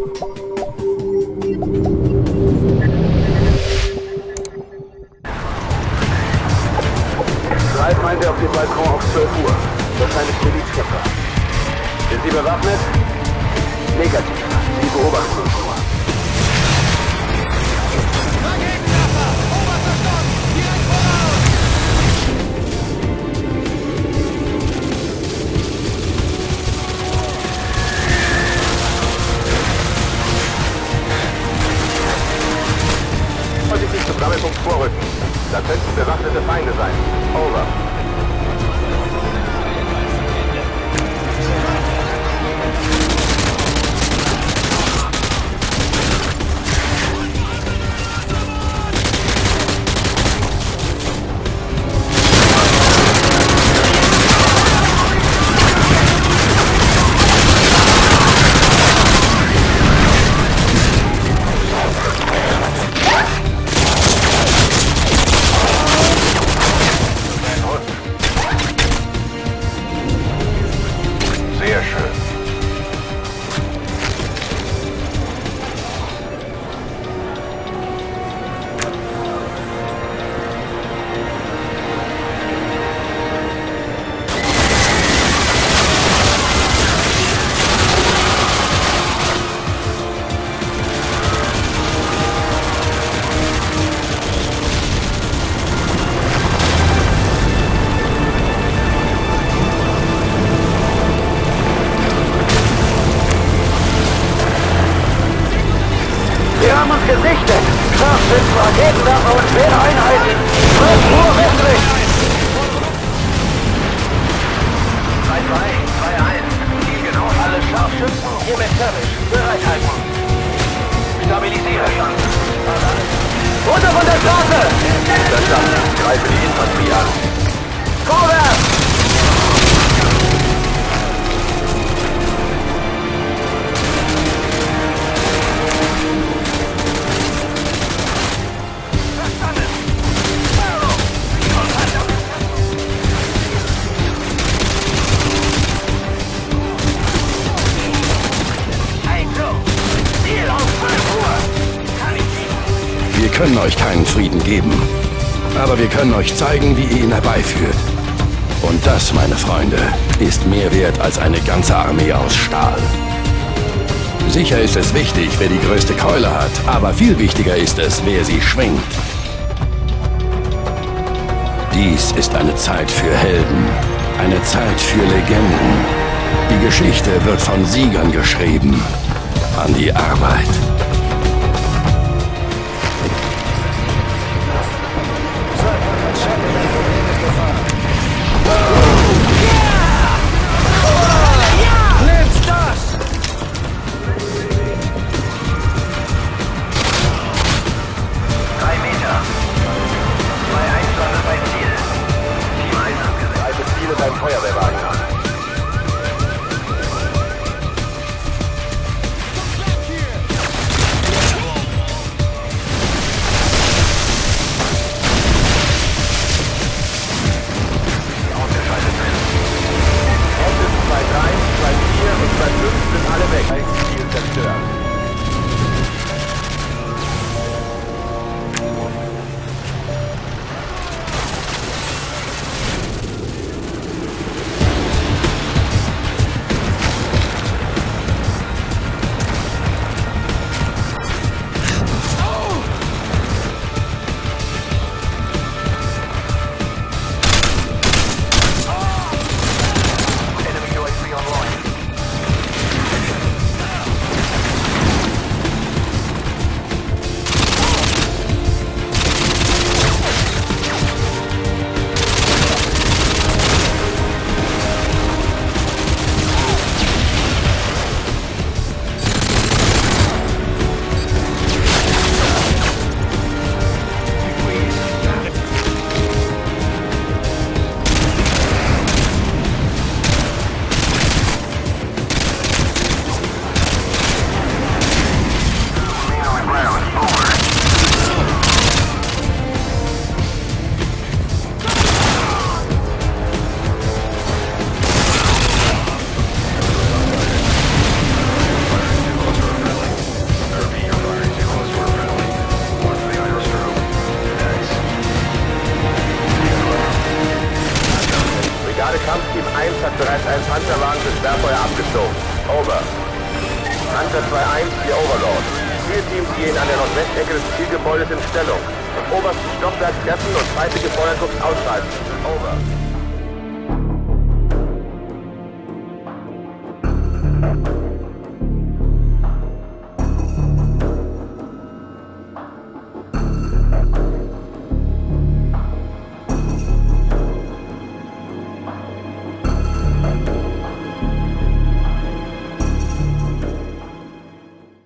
Ralf meinte auf dem Balkon auf 12 Uhr. Wahrscheinlich Milizkämpfer. Sind Sie bewaffnet? Negativ. Sie beobachten uns nur. Sammelpunkt vorrücken. Da könnten bewaffnete Feinde sein. Over. Gesichtet. Scharfschützen, Raketenwerfer und schwere Einheiten. 12 Uhr westlich. 3-2, 2-1. Ziel genau. Alle Scharfschützen können euch keinen Frieden geben. Aber wir können euch zeigen, wie ihr ihn herbeiführt. Und das, meine Freunde, ist mehr wert als eine ganze Armee aus Stahl. Sicher ist es wichtig, wer die größte Keule hat, aber viel wichtiger ist es, wer sie schwingt. Dies ist eine Zeit für Helden, eine Zeit für Legenden. Die Geschichte wird von Siegern geschrieben. An die Arbeit. Hunter 2-1, hier Overlord. Zielteams gehen an der Nordwestecke des Zielgebäudes in Stellung. Im obersten Stockwerk treffen und zweite Gefeuertrupps ausschalten. Over.